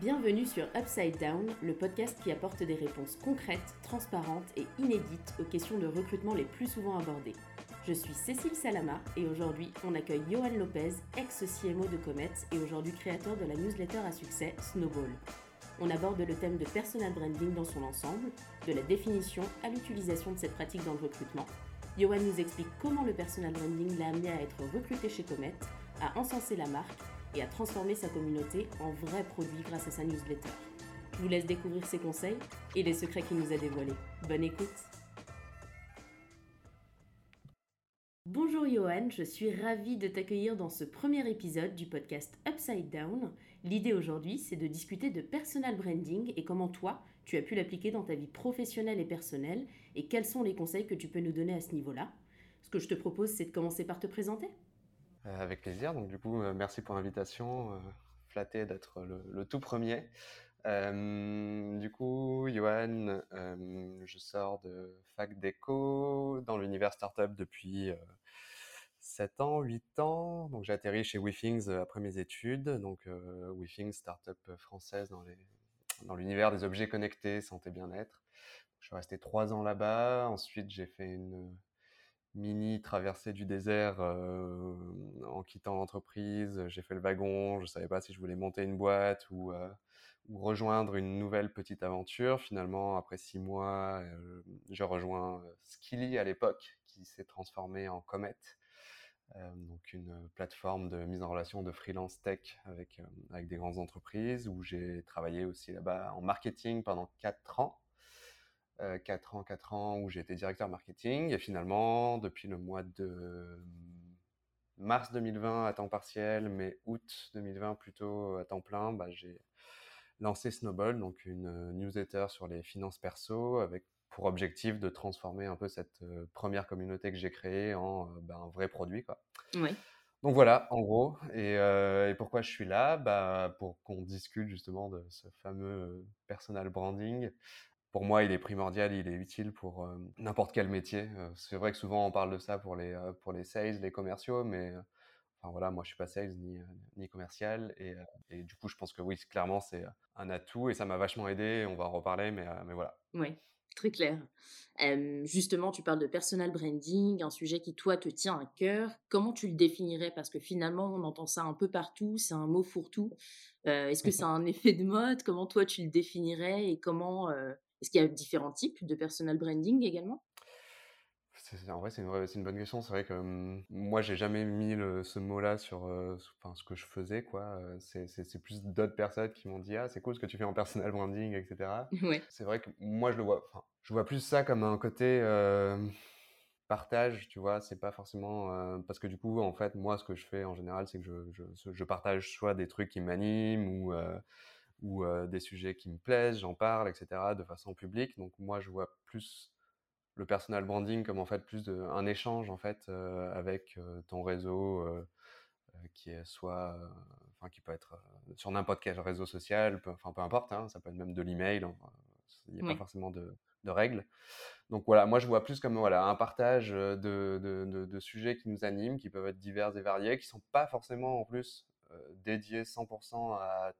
Bienvenue sur Upside Down, le podcast qui apporte des réponses concrètes, transparentes et inédites aux questions de recrutement les plus souvent abordées. Je suis Cécile Salama et aujourd'hui on accueille Johan Lopez, ex-CMO de Comet et aujourd'hui créateur de la newsletter à succès Snowball. On aborde le thème de personal branding dans son ensemble, de la définition à l'utilisation de cette pratique dans le recrutement. Johan nous explique comment le personal branding l'a amené à être recruté chez Comet, à encenser la marque et à transformer sa communauté en vrai produit grâce à sa newsletter. Je vous laisse découvrir ses conseils et les secrets qu'il nous a dévoilés. Bonne écoute Bonjour Johan, je suis ravie de t'accueillir dans ce premier épisode du podcast Upside Down. L'idée aujourd'hui, c'est de discuter de personal branding et comment toi, tu as pu l'appliquer dans ta vie professionnelle et personnelle et quels sont les conseils que tu peux nous donner à ce niveau-là. Ce que je te propose, c'est de commencer par te présenter. Euh, avec plaisir. Donc, du coup, euh, merci pour l'invitation. Euh, flatté d'être le, tout premier. du coup, Johan, je sors de fac d'éco dans l'univers startup depuis 7 ans, 8 ans. Donc, j'ai atterri chez WeThings après mes études. Donc, WeThings, startup française dans, les, dans l'univers des objets connectés, santé, bien-être. Je suis resté 3 ans là-bas. Ensuite, j'ai fait une mini traversée du désert euh, en quittant l'entreprise. J'ai fait le wagon, je ne savais pas si je voulais monter une boîte ou, euh, ou rejoindre une nouvelle petite aventure. Finalement, après six mois, euh, je rejoins Skilly à l'époque, qui s'est transformé en Comet. donc une plateforme de mise en relation de freelance tech avec, avec des grandes entreprises où j'ai travaillé aussi là-bas en marketing pendant quatre ans 4 euh, ans, 4 ans où j'ai été directeur marketing. Et finalement, depuis le mois de mars 2020 à temps partiel, mais août 2020 plutôt à temps plein, bah, j'ai lancé Snowball, donc une euh, newsletter sur les finances perso avec pour objectif de transformer un peu cette euh, première communauté que j'ai créée en bah, un vrai produit. Quoi. Donc voilà, en gros. Et, et, pourquoi je suis là? Bah, Pour qu'on discute justement de ce fameux personal branding pour moi, il est primordial, il est utile pour euh, n'importe quel métier. Euh, c'est vrai que souvent on parle de ça pour les, euh, pour les sales, les commerciaux, mais enfin voilà, moi je suis pas sales ni, ni commercial. Et, et, du coup, je pense que oui, clairement, c'est un atout et ça m'a vachement aidé. On va en reparler, mais, mais voilà. Oui, très clair. justement, tu parles de personal branding, un sujet qui, toi, te tient à cœur. Comment tu le définirais? Parce que finalement, on entend ça un peu partout, c'est un mot fourre-tout. Est-ce que c'est un effet de mode? Comment toi, tu le définirais et comment est-ce qu'il y a différents types de personal branding également? En vrai, c'est une, une, bonne question. C'est vrai que moi, moi, j'ai jamais mis ce mot-là sur enfin, ce que je faisais. quoi. C'est plus d'autres personnes qui m'ont dit Ah, c'est cool ce que tu fais en personal branding, etc. Ouais. C'est vrai que moi, je le vois. Je vois plus ça comme un côté partage, tu vois. C'est pas forcément. parce que du coup, en fait, moi, ce que je fais en général, c'est que je, je, je, partage soit des trucs qui m'animent ou ou des sujets qui me plaisent, j'en parle, etc., de façon publique. Donc moi, je vois plus le personal branding comme en fait plus de, un échange en fait avec ton réseau qui est soit, enfin qui peut être sur n'importe quel réseau social, peu, enfin peu importe, hein, ça peut être même de l'email, il n'y a pas forcément de, de, règles. Donc voilà, moi je vois plus comme voilà un partage de, de, de, sujets qui nous animent, qui peuvent être divers et variés, qui sont pas forcément en plus dédiés 100% à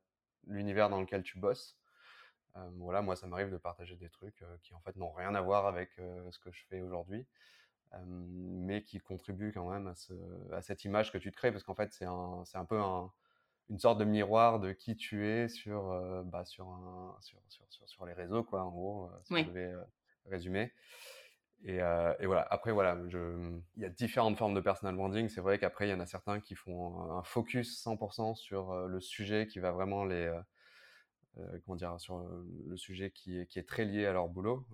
l'univers dans lequel tu bosses. Euh, voilà, moi, ça m'arrive de partager des trucs euh, qui en fait n'ont rien à voir avec euh, ce que je fais aujourd'hui, mais qui contribuent quand même à, cette image que tu te crées, parce qu'en fait, c'est un, un, peu une sorte de miroir de qui tu es sur, bah, sur, un, sur, sur, sur, les réseaux, quoi, en gros, si je devais résumer. Et, et, voilà. Après, voilà, je... il y a différentes formes de personal branding. C'est vrai qu'après, il y en a certains qui font un focus 100% sur le sujet qui va vraiment les, euh, comment dire, sur le sujet qui est, qui est très lié à leur boulot.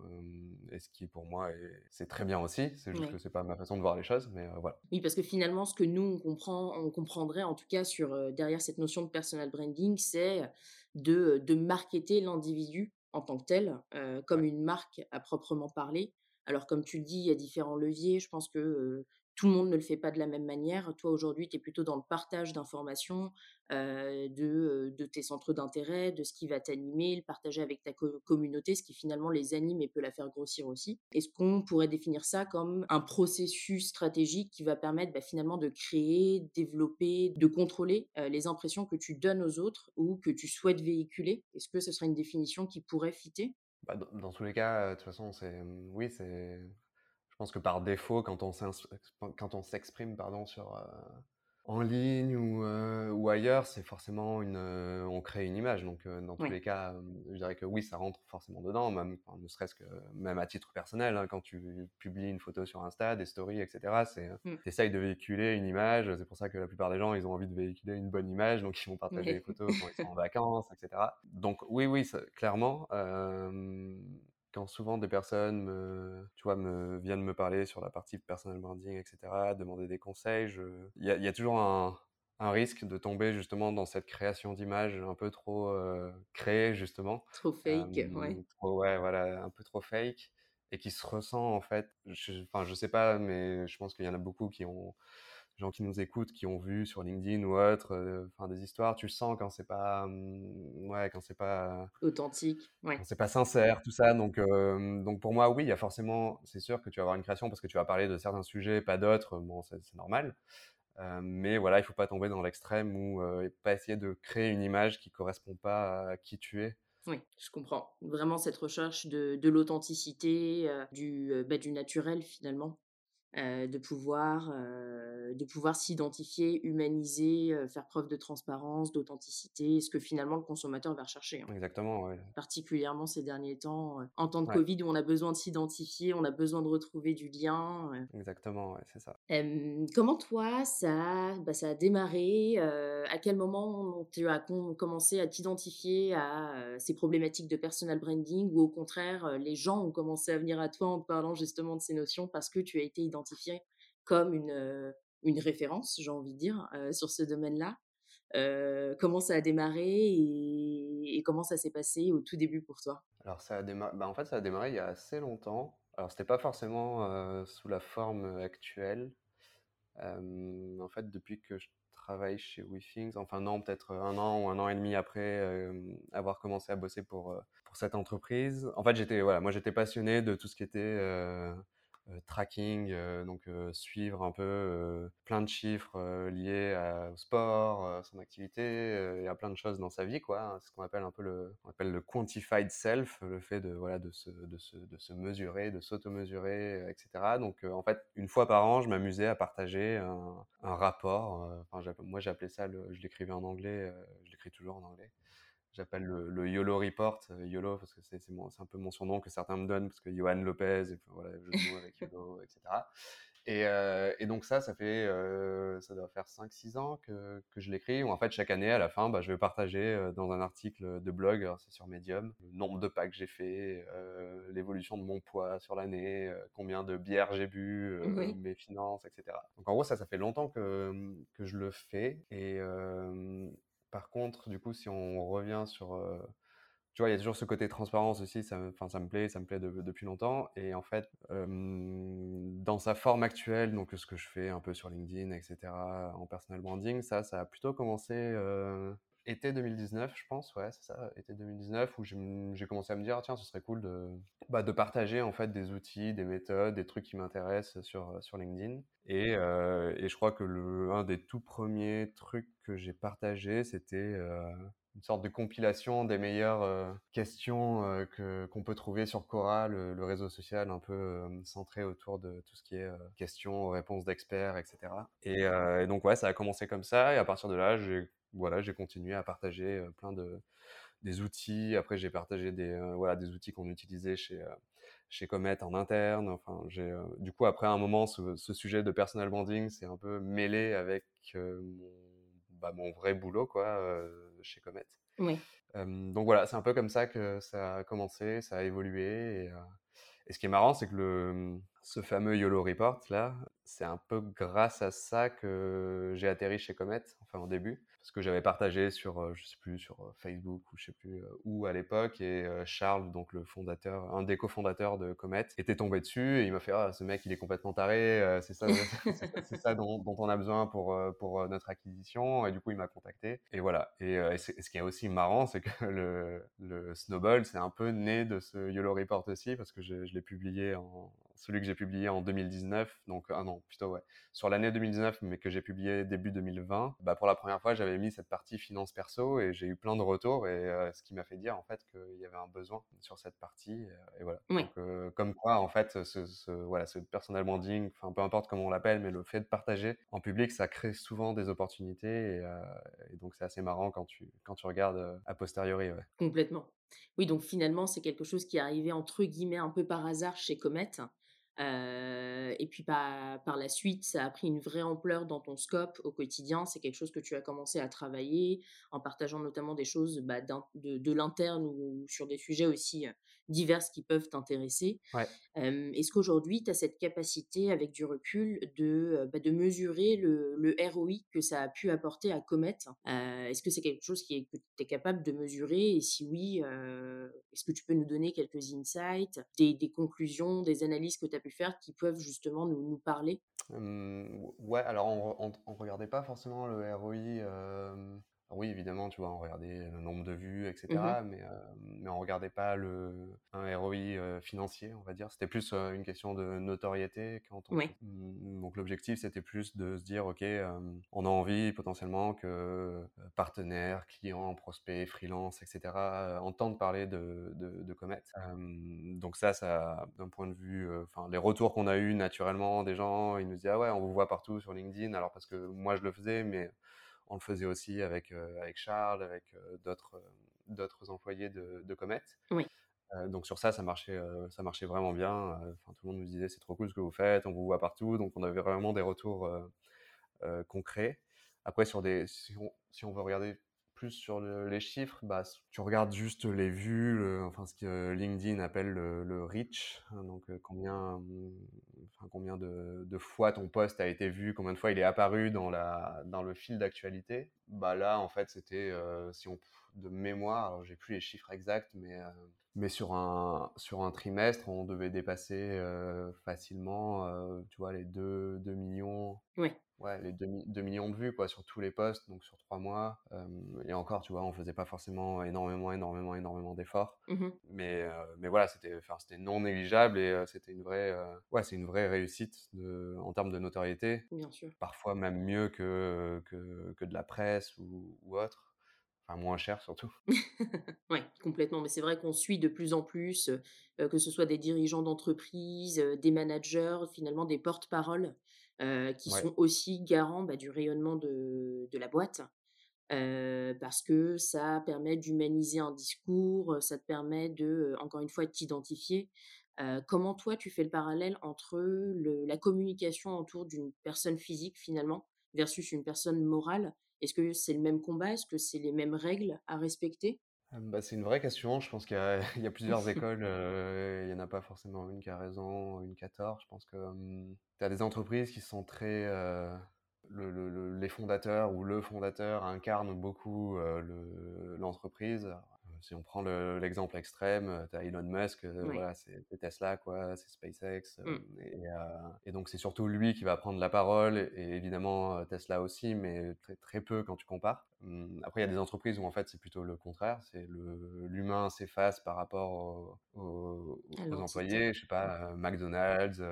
et ce qui, pour moi, c'est très bien aussi. C'est juste que c'est pas ma façon de voir les choses, mais voilà. Oui, parce que finalement, ce que nous on comprend, on comprendrait en tout cas sur derrière cette notion de personal branding, c'est de, de marketer l'individu en tant que tel, comme une marque à proprement parler Alors comme tu le dis, il y a différents leviers. Je pense que, tout le monde ne le fait pas de la même manière. Toi, aujourd'hui, tu es plutôt dans le partage d'informations, de, tes centres d'intérêt, de ce qui va t'animer, le partager avec ta communauté, ce qui finalement les anime et peut la faire grossir aussi. Est-ce qu'on pourrait définir ça comme un processus stratégique qui va permettre bah, finalement de créer, développer, de contrôler les impressions que tu donnes aux autres ou que tu souhaites véhiculer? Est-ce que ce serait une définition qui pourrait fitter? Bah, dans, tous les cas, de toute façon, c'est oui, c'est je pense que par défaut, quand on s'exprime pardon sur euh, en ligne ou, euh, ou ailleurs, c'est forcément une, euh, on crée une image. Donc dans tous les cas, je dirais que oui, ça rentre forcément dedans, même ne serait-ce que même à titre personnel, hein, quand tu publies une photo sur Insta, des stories, etc. C'est, essayes de véhiculer une image. C'est pour ça que la plupart des gens, ils ont envie de véhiculer une bonne image, donc ils vont partager des photos quand ils sont en vacances, etc. Donc oui, oui, clairement quand souvent des personnes me, tu vois, me, viennent me parler sur la partie personal branding, etc., demander des conseils, il y, y, a toujours un, un, risque de tomber justement dans cette création d'images un peu trop euh, créée, justement. Trop fake, ouais. ouais, voilà, un peu trop fake, et qui se ressent en fait, enfin, je, je sais pas, mais je pense qu'il y en a beaucoup qui ont gens qui nous écoutent, qui ont vu sur LinkedIn ou autre, euh, enfin des histoires, tu sens quand c'est pas, mmh, ouais, quand c'est pas authentique, ouais. quand c'est pas sincère, tout ça. Donc, euh, donc pour moi, oui, il y a forcément, c'est sûr que tu vas avoir une création parce que tu vas parler de certains sujets, pas d'autres. Bon, c'est normal. Euh, mais voilà, il faut pas tomber dans l'extrême ou pas essayer de créer une image qui correspond pas à qui tu es. Oui, je comprends. Vraiment cette recherche de, de l'authenticité, du, bah, du naturel finalement. Euh, de pouvoir, euh, de pouvoir s'identifier, humaniser, euh, faire preuve de transparence, d'authenticité, ce que finalement le consommateur va rechercher. Hein. Exactement, oui. Particulièrement ces derniers temps, en temps de Covid où on a besoin de s'identifier, on a besoin de retrouver du lien. Exactement, ouais, c'est ça. comment toi, ça, bah, ça a démarré À quel moment tu as commencé à t'identifier à ces problématiques de personal branding ou au contraire, les gens ont commencé à venir à toi en te parlant justement de ces notions parce que tu as été identifié comme une, une référence, j'ai envie de dire, sur ce domaine-là. comment ça a démarré et, comment ça s'est passé au tout début pour toi? Alors ça a démarré, bah, en fait ça a démarré il y a assez longtemps. Alors c'était pas forcément sous la forme actuelle. en fait depuis que je travaille chez WeThings, enfin non peut-être un an ou un an et demi après avoir commencé à bosser pour pour cette entreprise. En fait j'étais voilà moi j'étais passionné de tout ce qui était tracking, euh, donc euh, suivre un peu plein de chiffres liés au sport, son activité, y a plein de choses dans sa vie, quoi. Hein. C'est ce qu'on appelle un peu le, on appelle le quantified self, le fait de voilà de se, de se, de se mesurer, de s'auto-mesurer, etc. Donc en fait, une fois par an, je m'amusais à partager un, rapport. Enfin, moi, j'appelais ça, je l'écrivais en anglais, je l'écris toujours en anglais j'appelle le, YOLO Report, euh, YOLO parce que c'est un peu mon surnom que certains me donnent parce que Johan Lopez, et voilà, je joue avec YOLO, etc. Euh, et, donc ça, ça fait, euh, ça doit faire 5-6 ans que, que je l'écris. Où en fait, chaque année, à la fin, bah, je vais partager dans un article de blog, c'est sur Medium, le nombre de pas que j'ai fait, l'évolution de mon poids sur l'année, combien de bières j'ai bu, mes finances, etc. Donc en gros, ça, ça fait longtemps que, que je le fais. Et, par contre, du coup, si on revient sur, euh, tu vois, il y a toujours ce côté transparence aussi. Ça, me plaît, ça me plaît depuis longtemps. Et en fait, dans sa forme actuelle, donc ce que je fais un peu sur LinkedIn, etc., en personal branding, ça, ça a plutôt commencé euh, été 2019, je pense, ouais, c'est ça, été 2019, où j'ai commencé à me dire, tiens, ce serait cool de, bah, de partager en fait des outils, des méthodes, des trucs qui m'intéressent sur, sur LinkedIn. Et, euh, et, je crois que le, un des tout premiers trucs que j'ai partagé, c'était euh, une sorte de compilation des meilleures euh, questions que qu'on peut trouver sur Quora, le, le réseau social un peu centré autour de tout ce qui est questions, réponses d'experts, etc. Et, et, donc ouais, ça a commencé comme ça, et à partir de là, j'ai voilà, j'ai continué à partager plein de des outils. Après, j'ai partagé des voilà des outils qu'on utilisait chez chez Comet en interne. Enfin, j'ai du coup après un moment, ce, sujet de personal branding s'est un peu mêlé avec mon, bah, mon vrai boulot quoi chez Comet. Oui. donc voilà, c'est un peu comme ça que ça a commencé, ça a évolué. Et, et ce qui est marrant, c'est que le ce fameux YOLO Report là, c'est un peu grâce à ça que j'ai atterri chez Comet, enfin au début parce que j'avais partagé sur, euh, je sais plus, sur euh, Facebook ou je sais plus euh, où à l'époque, et Charles, donc le fondateur, un des cofondateurs de Comet, était tombé dessus et il m'a fait ah ce mec il est complètement taré, c'est ça, c'est ça dont, on a besoin pour pour notre acquisition et du coup il m'a contacté et voilà. Et, ce qui est aussi marrant, c'est que le, le Snowball c'est un peu né de ce YOLO Report aussi parce que je, je l'ai publié en celui que j'ai publié en 2019, donc un an plutôt ouais, sur l'année 2019, mais que j'ai publié début 2020. Bah, pour la première fois, j'avais mis cette partie finance perso et j'ai eu plein de retours et euh, ce qui m'a fait dire en fait qu'il y avait un besoin sur cette partie et, voilà. Donc, euh, comme quoi en fait, ce, voilà, ce personal branding, enfin peu importe comment on l'appelle, mais le fait de partager en public, ça crée souvent des opportunités et, euh, et donc c'est assez marrant quand tu quand tu regardes a posteriori. Ouais. Complètement. Oui, donc finalement, c'est quelque chose qui est arrivé entre guillemets un peu par hasard chez Comet et puis par, par la suite, ça a pris une vraie ampleur dans ton scope au quotidien. C'est quelque chose que tu as commencé à travailler en partageant notamment des choses bah, de, de l'interne ou sur des sujets aussi diverses qui peuvent t'intéresser. Est-ce qu'aujourd'hui, tu as cette capacité, avec du recul, de, bah, de mesurer le, le, ROI que ça a pu apporter à Comet? Est-ce que c'est quelque chose qui est, que tu es capable de mesurer? Et si oui, est-ce que tu peux nous donner quelques insights, des, des conclusions, des analyses que tu as pu faire qui peuvent justement nous, nous parler? Ouais, alors on ne regardait pas forcément le ROI oui, évidemment, tu vois, on regardait le nombre de vues, etc. Mmh mais, mais on regardait pas le, un ROI financier, on va dire. C'était plus une question de notoriété. Quand on... Mmh, donc l'objectif, c'était plus de se dire, OK, on a envie potentiellement que partenaires, clients, prospects, freelance, etc. entendent parler de, de, de Comet. donc ça, ça d'un point de vue, enfin, les retours qu'on a eu naturellement des gens, ils nous disaient, ah ouais, on vous voit partout sur LinkedIn. Alors parce que moi, je le faisais, mais on le faisait aussi avec, euh, avec Charles, avec euh, d'autres, euh, d'autres employés de, de Comet. Oui. donc sur ça, ça marchait, ça marchait vraiment bien. Enfin, tout le monde nous disait c'est trop cool ce que vous faites, on vous voit partout. Donc on avait vraiment des retours concrets. Après, sur des, si on, si on veut regarder plus sur les chiffres, bah, tu regardes juste les vues, enfin ce que LinkedIn appelle le, reach, hein, donc combien, enfin, combien de, fois ton post a été vu, combien de fois il est apparu dans, la, dans le fil d'actualité. Bah là, en fait, c'était, si on de mémoire, alors j'ai plus les chiffres exacts, mais mais sur un sur un trimestre, on devait dépasser facilement, tu vois, les 2, 2 millions. Oui ouais, les 2, millions de vues quoi, sur tous les posts, donc sur trois mois. et encore, tu vois, on faisait pas forcément énormément, énormément, énormément d'efforts. Mmh mais, mais voilà, c'était non négligeable et c'était une vraie, ouais, c'est une vraie réussite de, en termes de notoriété. Bien sûr. Parfois même mieux que, que, que de la presse ou, ou autre. Enfin, moins cher surtout. oui, complètement. Mais c'est vrai qu'on suit de plus en plus, que ce soit des dirigeants d'entreprise, des managers, finalement des porte-paroles qui sont aussi garants bah, du rayonnement de, de la boîte. parce que ça permet d'humaniser un discours, ça te permet de, encore une fois, de t'identifier. comment toi, tu fais le parallèle entre le, la communication autour d'une personne physique, finalement, versus une personne morale? Est-ce que c'est le même combat? Est-ce que c'est les mêmes règles à respecter? Bah, c'est une vraie question. Je pense qu'il y, y a, plusieurs écoles. il n'y en a pas forcément une qui a raison, une qui a tort. Je pense que tu as des entreprises qui sont très. le, les fondateurs ou le fondateur incarne beaucoup l'entreprise si on prend l'exemple extrême, euh, tu as Elon Musk, euh, voilà, c'est Tesla, quoi, c'est SpaceX. Euh, mmh. et, donc, c'est surtout lui qui va prendre la parole, et, évidemment Tesla aussi, mais très, très peu quand tu compares. Hum, après, il y a des entreprises où en fait c'est plutôt le contraire, c'est l'humain s'efface par rapport aux, employés, je sais pas, McDonald's,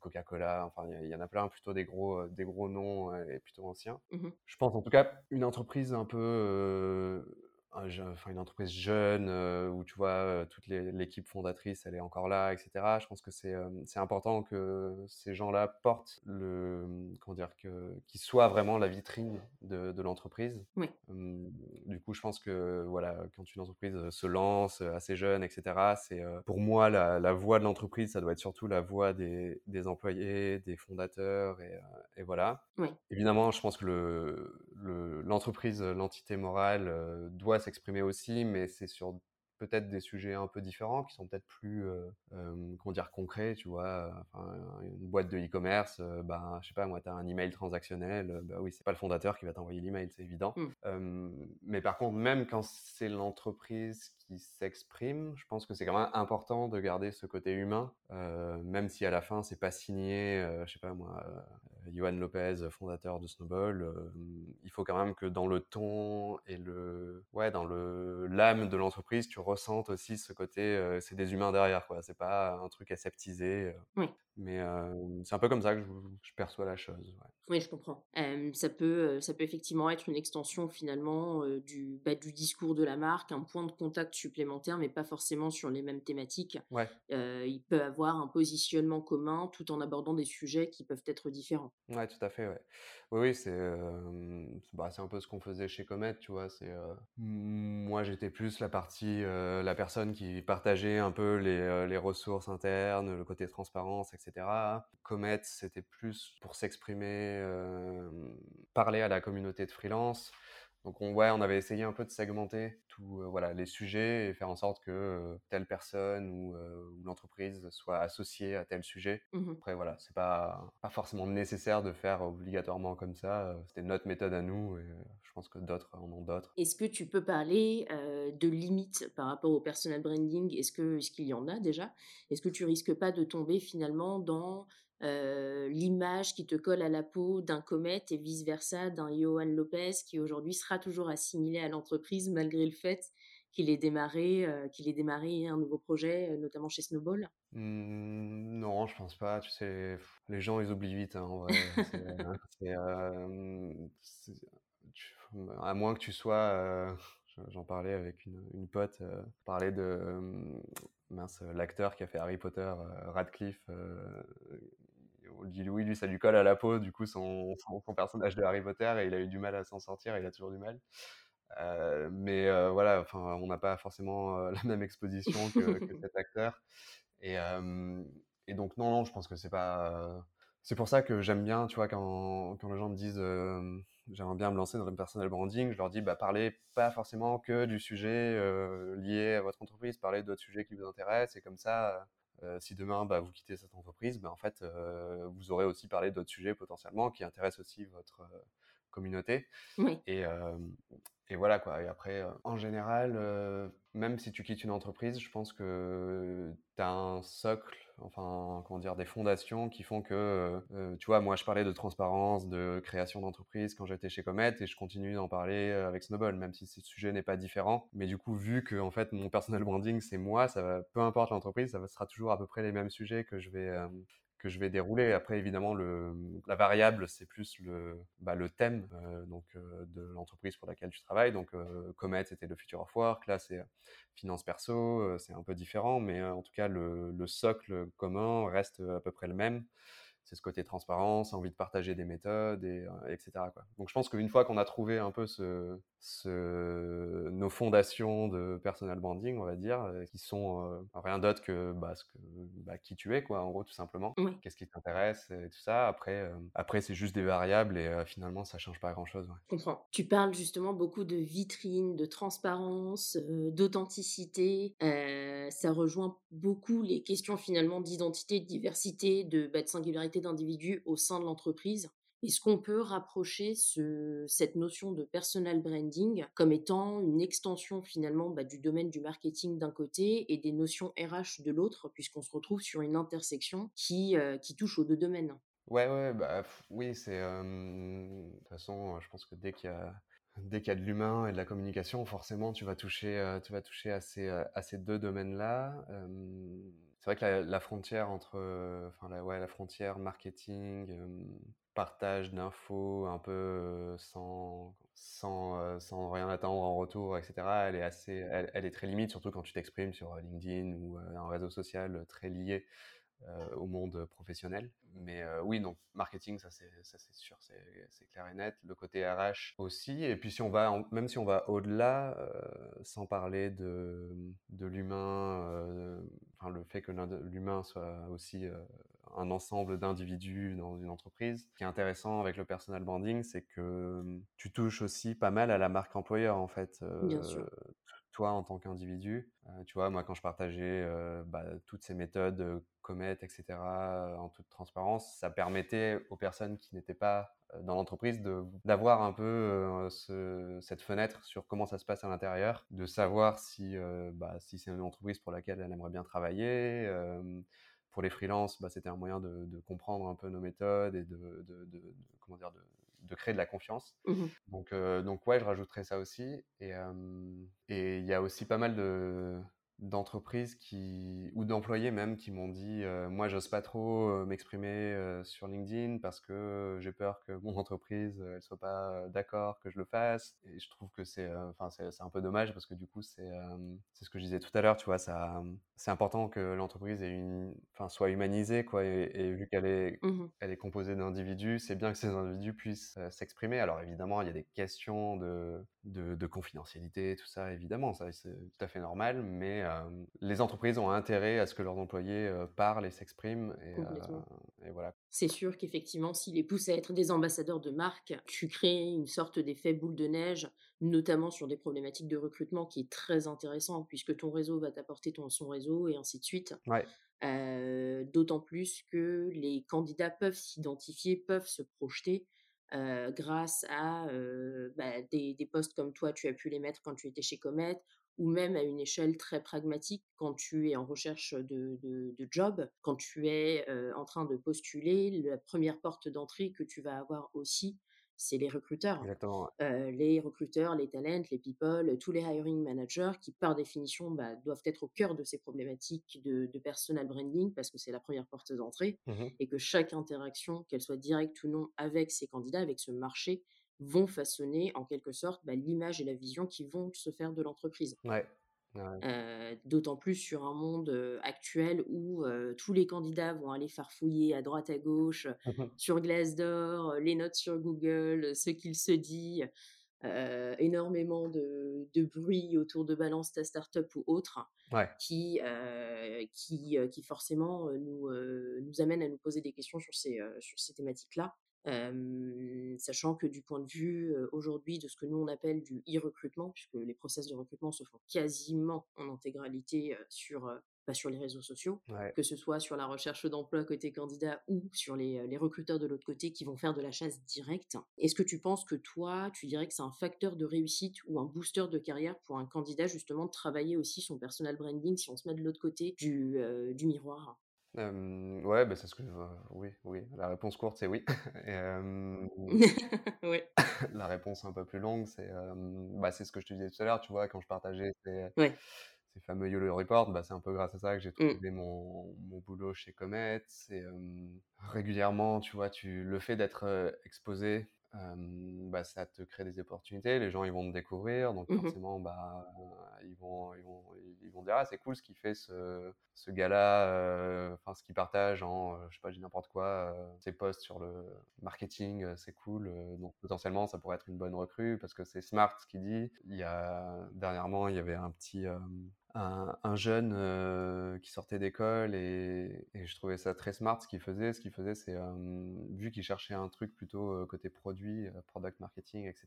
Coca-Cola, enfin il y, en a plein, plutôt des gros, des gros noms et plutôt anciens. Mmh je pense en tout cas une entreprise un peu enfin, une entreprise jeune où tu vois toute l'équipe fondatrice elle est encore là etc je pense que c'est c'est important que ces gens-là portent le comment dire que qu'ils soient vraiment la vitrine de, de l'entreprise oui. du coup je pense que voilà quand une entreprise se lance assez jeune etc c'est pour moi la, la voix de l'entreprise ça doit être surtout la voix des, des employés des fondateurs et, et voilà oui. évidemment je pense que le l'entreprise l'entité morale doit s'exprimer aussi, mais c'est sur peut-être des sujets un peu différents, qui sont peut-être plus, comment dire, concrets, tu vois. Enfin, une boîte de e-commerce, bah, je sais pas, moi, tu as un email transactionnel, bah oui, c'est pas le fondateur qui va t'envoyer l'email, c'est évident. Mmh. mais par contre, même quand c'est l'entreprise qui s'exprime, je pense que c'est quand même important de garder ce côté humain, même si à la fin, c'est pas signé, je sais pas moi, Johan Lopez, fondateur de Snowball, euh, il faut quand même que dans le ton et le, ouais, dans le l'âme de l'entreprise, tu ressentes aussi ce côté, euh, c'est des humains derrière, quoi. C'est pas un truc aseptisé. Euh. Oui. Mais c'est un peu comme ça que je, perçois la chose. Oui, je comprends. ça, peut, ça peut effectivement être une extension finalement du, bah, du discours de la marque, un point de contact supplémentaire, mais pas forcément sur les mêmes thématiques. Ouais. il peut avoir un positionnement commun tout en abordant des sujets qui peuvent être différents. Ouais, tout à fait. Oui, oui, c'est bah, un peu ce qu'on faisait chez Comet, tu vois. Moi, j'étais plus la partie, la personne qui partageait un peu les, les ressources internes, le côté transparence, etc. Comet, c'était plus pour s'exprimer, parler à la communauté de freelance. Donc on, ouais, on avait essayé un peu de segmenter tous voilà, les sujets et faire en sorte que telle personne ou, l'entreprise soit associée à tel sujet. Mmh Après voilà, c'est pas, pas forcément nécessaire de faire obligatoirement comme ça. C'était notre méthode à nous et je pense que d'autres en ont d'autres. Est-ce que tu peux parler de limites par rapport au personal branding? Est-ce que est-ce qu'il y en a déjà? Est-ce que tu risques pas de tomber finalement dans l'image qui te colle à la peau d'un Comet et vice-versa d'un Johan Lopez qui aujourd'hui sera toujours assimilé à l'entreprise malgré le fait qu'il ait démarré, qu'il ait démarré un nouveau projet, notamment chez Snowball mmh, Non, je pense pas. Tu sais, les gens ils oublient vite. Hein, en vrai. à moins que tu sois, j'en parlais avec une, une pote, parlait de mince l'acteur qui a fait Harry Potter, Radcliffe dit oui, lui, ça lui colle à la peau, du coup, son, son, personnage de Harry Potter, et il a eu du mal à s'en sortir, il a toujours du mal. Euh, mais euh, voilà, enfin, on n'a pas forcément euh, la même exposition que, cet acteur. Et, et, donc, non, non, je pense que c'est pas. c'est pour ça que j'aime bien, tu vois, quand, quand les gens me disent j'aimerais bien me lancer dans le personal branding, je leur dis bah, parlez pas forcément que du sujet lié à votre entreprise, parlez d'autres sujets qui vous intéressent, et comme ça, si demain bah, vous quittez cette entreprise, bah, en fait, euh, vous aurez aussi parlé d'autres sujets potentiellement qui intéressent aussi votre euh, communauté. Et, et, voilà quoi. Et après, en général, même si tu quittes une entreprise, je pense que tu as un socle, enfin, comment dire, des fondations qui font que, tu vois, moi je parlais de transparence, de création d'entreprise quand j'étais chez Comet et je continue d'en parler avec Snowball, même si ce sujet n'est pas différent. Mais du coup, vu que en fait mon personal branding c'est moi, ça va, peu importe l'entreprise, ça sera toujours à peu près les mêmes sujets que je vais, que je vais dérouler. Après, évidemment, le, la variable, c'est plus le, bah, le thème euh, donc, euh, de l'entreprise pour laquelle tu travailles. Donc, euh, Comet, c'était le Future of Work. Là, c'est finance perso. c'est un peu différent, mais en tout cas, le, le, socle commun reste à peu près le même c'est ce côté transparence, envie de partager des méthodes, et, euh, etc. Quoi. Donc je pense qu'une fois qu'on a trouvé un peu ce, ce, nos fondations de personal branding, on va dire, euh, qui sont euh, rien d'autre que, bah, ce que bah, qui tu es, quoi, en gros, tout simplement. Qu'est-ce qui t'intéresse et tout ça. Après, après c'est juste des variables et finalement, ça change pas grand-chose. Ouais. Je comprends. Tu parles justement beaucoup de vitrine, de transparence, d'authenticité. ça rejoint beaucoup les questions finalement d'identité, de diversité, de, bah, de singularité d'individus au sein de l'entreprise. Est-ce qu'on peut rapprocher ce, cette notion de personal branding comme étant une extension finalement bah, du domaine du marketing d'un côté et des notions RH de l'autre, puisqu'on se retrouve sur une intersection qui, euh, qui touche aux deux domaines? Ouais, ouais, bah oui, c'est. de toute façon, je pense que dès qu'il y a dès qu'il y a de l'humain et de la communication, forcément, tu vas toucher, euh, tu vas toucher à ces, euh, à ces deux domaines-là c'est vrai que la, frontière entre, enfin la, ouais, la frontière marketing, partage d'infos un peu sans, sans, sans, rien attendre en retour, etc. Elle est assez, elle est très limite, surtout quand tu t'exprimes sur LinkedIn ou un réseau social très lié au monde professionnel. Mais oui, donc marketing, ça c'est sûr, c'est clair et net. Le côté RH aussi. Et puis si on va, même si on va au-delà, sans parler de, de l'humain, enfin le fait que l'humain soit aussi un ensemble d'individus dans une entreprise. Ce qui est intéressant avec le personal branding, c'est que tu touches aussi pas mal à la marque employeur en fait. Bien sûr toi en tant qu'individu. tu vois, moi, quand je partageais bah, toutes ces méthodes, Comet, etc., en toute transparence, ça permettait aux personnes qui n'étaient pas dans l'entreprise d'avoir un peu cette fenêtre sur comment ça se passe à l'intérieur, de savoir si, bah, c'est une entreprise pour laquelle elle aimerait bien travailler pour les freelances, bah, c'était un moyen de, comprendre un peu nos méthodes et de, comment dire, de, créer de la confiance. Mmh donc, donc ouais, je rajouterais ça aussi. Et il y a aussi pas mal de, d'entreprises qui ou d'employés même qui m'ont dit euh, moi j'ose pas trop euh, m'exprimer euh, sur LinkedIn parce que j'ai peur que mon entreprise elle soit pas d'accord que je le fasse. Et je trouve que c'est enfin c'est un peu dommage parce que du coup c'est c'est ce que je disais tout à l'heure tu vois ça c'est important que l'entreprise ait une enfin soit humanisée quoi. Et, vu qu'elle est mmh elle est composée d'individus c'est bien que ces individus puissent s'exprimer. Alors évidemment il y a des questions de de, de confidentialité tout ça évidemment ça c'est tout à fait normal mais les entreprises ont intérêt à ce que leurs employés parlent et s'expriment. Et, voilà. C'est sûr qu'effectivement, s'ils les poussent à être des ambassadeurs de marque, tu crées une sorte d'effet boule de neige, notamment sur des problématiques de recrutement qui est très intéressant, puisque ton réseau va t'apporter ton, son réseau et ainsi de suite. D'autant plus que les candidats peuvent s'identifier, peuvent se projeter. Grâce à bah, des, postes comme toi, tu as pu les mettre quand tu étais chez Comet, ou même à une échelle très pragmatique quand tu es en recherche de, de, job, quand tu es en train de postuler, la première porte d'entrée que tu vas avoir aussi, c'est les recruteurs. les recruteurs, les talents, les people, tous les hiring managers qui, par définition, bah, doivent être au cœur de ces problématiques de, de personal branding parce que c'est la première porte d'entrée mmh et que chaque interaction, qu'elle soit directe ou non avec ces candidats, avec ce marché, vont façonner en quelque sorte bah, l'image et la vision qui vont se faire de l'entreprise. D'autant plus sur un monde actuel où tous les candidats vont aller farfouiller à droite à gauche, sur Glassdoor, les notes sur Google, ce qu'il se dit, énormément de, bruit autour de Balance ta startup ou autre, qui, qui, qui forcément nous, nous amène à nous poser des questions sur ces, sur ces thématiques-là sachant que du point de vue aujourd'hui de ce que nous on appelle du e-recrutement, puisque les process de recrutement se font quasiment en intégralité sur, bah, sur les réseaux sociaux, que ce soit sur la recherche d'emploi côté candidat ou sur les, les recruteurs de l'autre côté qui vont faire de la chasse directe. Est-ce que tu penses que toi, tu dirais que c'est un facteur de réussite ou un booster de carrière pour un candidat justement de travailler aussi son personal branding si on se met de l'autre côté du, du miroir? Ouais, bah, c'est ce que je oui, oui. La réponse courte, c'est oui Oui. la réponse un peu plus longue, c'est, bah, c'est ce que je te disais tout à l'heure, tu vois? Quand je partageais ces ces fameux YOLO Report, bah, c'est un peu grâce à ça que j'ai mmh. trouvé mon mon boulot chez Comet. Régulièrement, tu vois, tu le fait d'être, exposé bah, ça te crée des opportunités, les gens ils vont te découvrir, donc mmh forcément bah, ils, vont, ils, vont, ils vont dire ah c'est cool ce qu'il fait ce, ce gars-là, enfin ce qu'il partage en je sais pas j'ai n'importe quoi, ses posts sur le marketing c'est cool, donc potentiellement ça pourrait être une bonne recrue parce que c'est smart ce qu'il dit. Il y a dernièrement il y avait un petit un, jeune euh, qui sortait d'école et, je trouvais ça très smart ce qu'il faisait. Ce qu'il faisait, c'est vu qu'il cherchait un truc plutôt euh, côté produit, euh, product marketing, etc.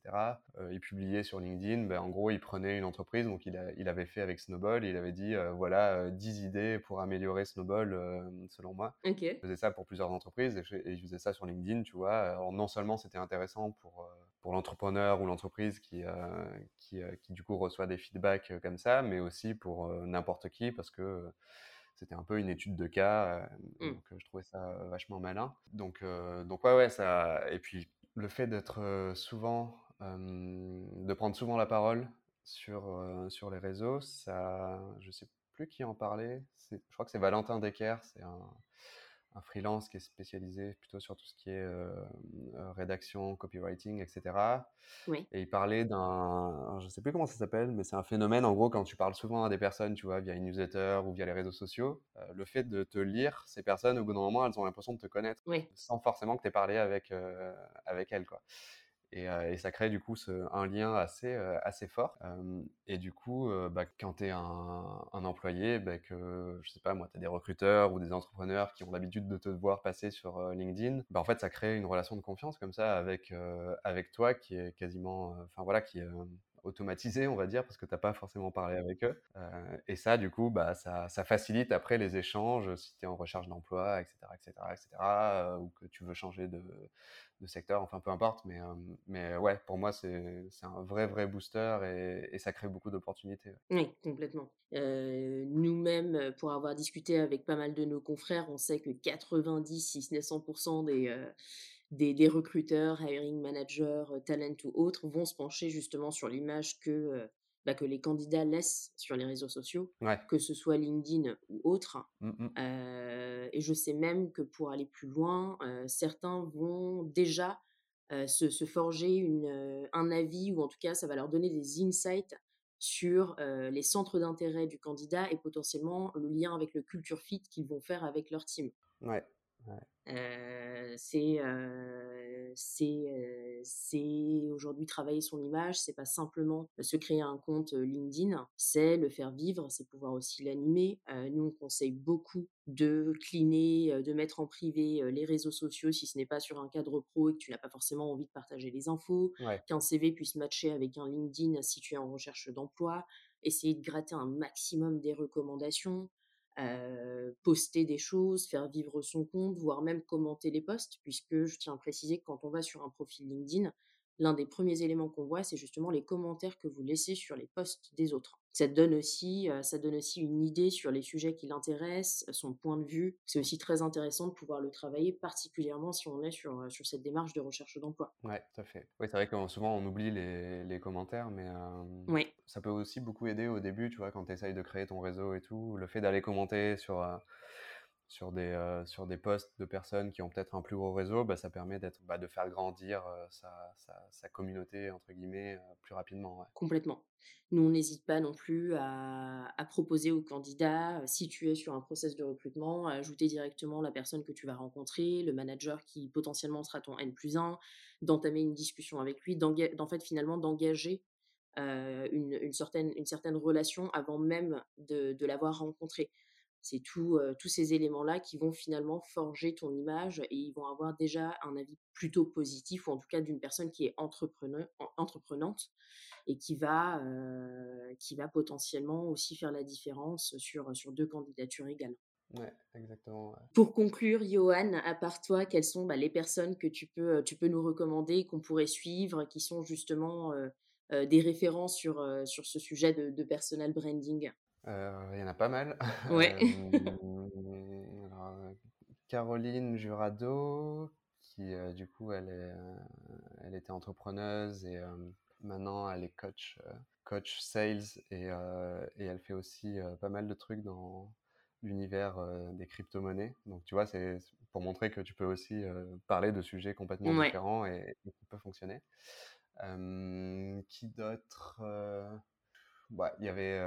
il publiait sur LinkedIn. Ben, en gros, il prenait une entreprise, donc il, il avait fait avec Snowball. il avait dit voilà 10 idées pour améliorer Snowball selon moi. Il faisait ça pour plusieurs entreprises et, il faisait ça sur LinkedIn, tu vois. Alors non seulement c'était intéressant pour pour l'entrepreneur ou l'entreprise qui, qui, qui, du coup reçoit des feedbacks comme ça, mais aussi pour n'importe qui parce que c'était un peu une étude de cas. Mmh. Donc je trouvais ça vachement malin. Donc, donc ouais, ouais, ça. Et puis le fait d'être souvent, de prendre souvent la parole sur, sur les réseaux, ça, je sais plus qui en parlait. Je crois que c'est Valentin Decker, c'est un, un freelance qui est spécialisé plutôt sur tout ce qui est euh, euh, rédaction, copywriting, etc. Oui. Et il parlait d'un, je sais plus comment ça s'appelle, mais c'est un phénomène en gros quand tu parles souvent à des personnes, tu vois, via une newsletter ou via les réseaux sociaux, euh, le fait de te lire ces personnes au bout d'un moment, elles ont l'impression de te connaître, sans forcément que tu aies parlé avec avec elles, quoi. Euh, et, ça crée du coup un lien assez, euh, assez fort. et du coup, euh, bah, quand tu es un, employé, bah, que je sais pas, moi, tu as des recruteurs ou des entrepreneurs qui ont l'habitude de te voir passer sur LinkedIn, bah, en fait, ça crée une relation de confiance comme ça avec, avec toi qui est quasiment, enfin voilà, qui est automatisés, on va dire, parce que tu n'as pas forcément parlé avec eux. et ça, du coup, bah, ça, ça facilite après les échanges si tu es en recherche d'emploi, etc., etc., etc., ou que tu veux changer de, de secteur, enfin peu importe, mais, mais ouais, pour moi, c'est un vrai, vrai booster et, ça crée beaucoup d'opportunités. Oui, complètement. Nous-mêmes, pour avoir discuté avec pas mal de nos confrères, on sait que 90, si ce n'est 100% des, des, des, recruteurs, hiring managers, talent ou autres vont se pencher justement sur l'image que bah, que les candidats laissent sur les réseaux sociaux, que ce soit LinkedIn ou autre. Mmh, mmh. et je sais même que pour aller plus loin, certains vont déjà se, se, forger une, un avis, ou en tout cas, ça va leur donner des insights sur les centres d'intérêt du candidat et potentiellement le lien avec le culture fit qu'ils vont faire avec leur team. Ouais c'est c'est aujourd'hui travailler son image, c'est pas simplement se créer un compte LinkedIn, c'est le faire vivre, c'est pouvoir aussi l'animer. nous, on conseille beaucoup de cleaner, de mettre en privé les réseaux sociaux si ce n'est pas sur un cadre pro et que tu n'as pas forcément envie de partager les infos, qu'un CV puisse matcher avec un LinkedIn si tu es en recherche d'emploi, essayer de gratter un maximum des recommandations. Euh, poster des choses, faire vivre son compte, voire même commenter les posts, puisque je tiens à préciser que quand on va sur un profil LinkedIn, l'un des premiers éléments qu'on voit, c'est justement les commentaires que vous laissez sur les posts des autres. Ça donne aussi, euh, ça donne aussi une idée sur les sujets qui l'intéressent, son point de vue. C'est aussi très intéressant de pouvoir le travailler, particulièrement si on est sur, euh, sur cette démarche de recherche d'emploi. Ouais, tout à fait. Oui, c'est vrai que souvent on oublie les, les commentaires, mais euh, ça peut aussi beaucoup aider au début, tu vois, quand tu essayes de créer ton réseau et tout. Le fait d'aller commenter sur sur des, euh, sur des postes de personnes qui ont peut-être un plus gros réseau, bah, ça permet d'être, bah, de faire grandir euh, sa, sa, communauté, entre guillemets, euh, plus rapidement. Complètement. Nous, on n'hésite pas non plus à, à, proposer aux candidats, si tu es sur un process de recrutement, à ajouter directement la personne que tu vas rencontrer, le manager qui potentiellement sera ton N plus 1, d'entamer une discussion avec lui, d'en fait finalement d'engager une, une, certaine, une certaine relation avant même de, de l'avoir rencontré c'est tout, tous ces éléments-là qui vont finalement forger ton image et ils vont avoir déjà un avis plutôt positif, ou en tout cas d'une personne qui est entrepreneur, entreprenante et qui va, qui va potentiellement aussi faire la différence sur, sur deux candidatures égales. Ouais, exactement. Pour conclure, Johan, à part toi, quelles sont bah, les personnes que tu peux, tu peux nous recommander, qu'on pourrait suivre, qui sont justement des références sur, sur ce sujet de, de personal branding? Il y en a pas mal. Ouais. Caroline Jurado, qui du coup, elle, est, elle était entrepreneuse et maintenant elle est coach, coach sales et, et, elle fait aussi pas mal de trucs dans l'univers des crypto-monnaies. Donc tu vois, c'est pour montrer que tu peux aussi parler de sujets complètement différents et, et, qui peut fonctionner. qui d'autre bah, il y avait,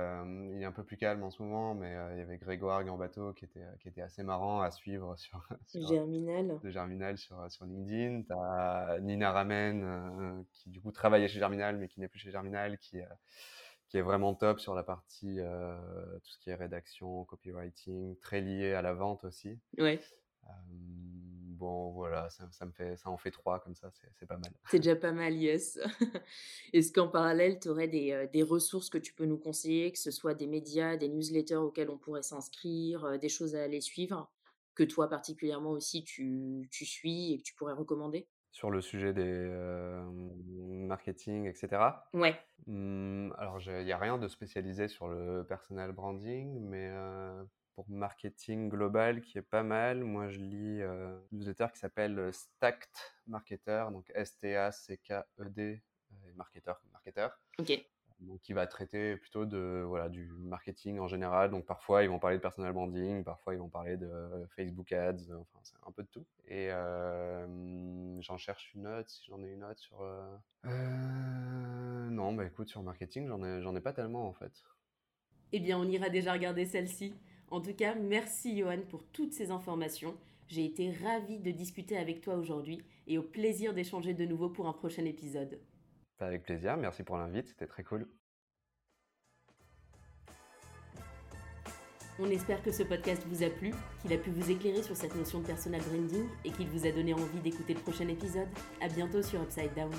il est un peu plus calme en ce moment, mais il y avait Grégoire Gambato qui était, qui était assez marrant à suivre sur, sur Germinal. De Germinal sur, sur LinkedIn. Tu as Nina Ramen qui du coup travaillait chez Germinal, mais qui n'est plus chez Germinal, qui, qui est vraiment top sur la partie tout ce qui est rédaction, copywriting, très lié à la vente aussi. Ouais bon, voilà, ça, me fait, ça en fait trois comme ça, c'est pas mal. C'est déjà pas mal, yes. Est-ce qu'en parallèle, tu aurais des, euh, des, ressources que tu peux nous conseiller, que ce soit des médias, des newsletters auxquels on pourrait s'inscrire, euh, des choses à aller suivre, que toi particulièrement aussi tu, tu suis et que tu pourrais recommander? Sur le sujet des euh, marketing, etc. Ouais. Mmh, alors, il n'y a rien de spécialisé sur le personal branding, mais pour marketing global qui est pas mal. Moi, je lis euh, un newsletter qui s'appelle euh, Stacked Marketer, donc S-T-A-C-K-E-D, euh, marketeur, marketeur. Ok. Donc, qui va traiter plutôt de voilà du marketing en général. Donc, parfois, ils vont parler de personal branding, parfois, ils vont parler de Facebook Ads, enfin, c'est un peu de tout. Et j'en cherche une autre, si j'en ai une autre sur. non, bah écoute, sur marketing, j'en ai, j'en ai pas tellement en fait. Eh bien, on ira déjà regarder celle-ci. En tout cas, merci Johan pour toutes ces informations. J'ai été ravie de discuter avec toi aujourd'hui et au plaisir d'échanger de nouveau pour un prochain épisode. Avec plaisir, merci pour l'invite, c'était très cool. On espère que ce podcast vous a plu, qu'il a pu vous éclairer sur cette notion de personal branding et qu'il vous a donné envie d'écouter le prochain épisode. À bientôt sur Upside Down.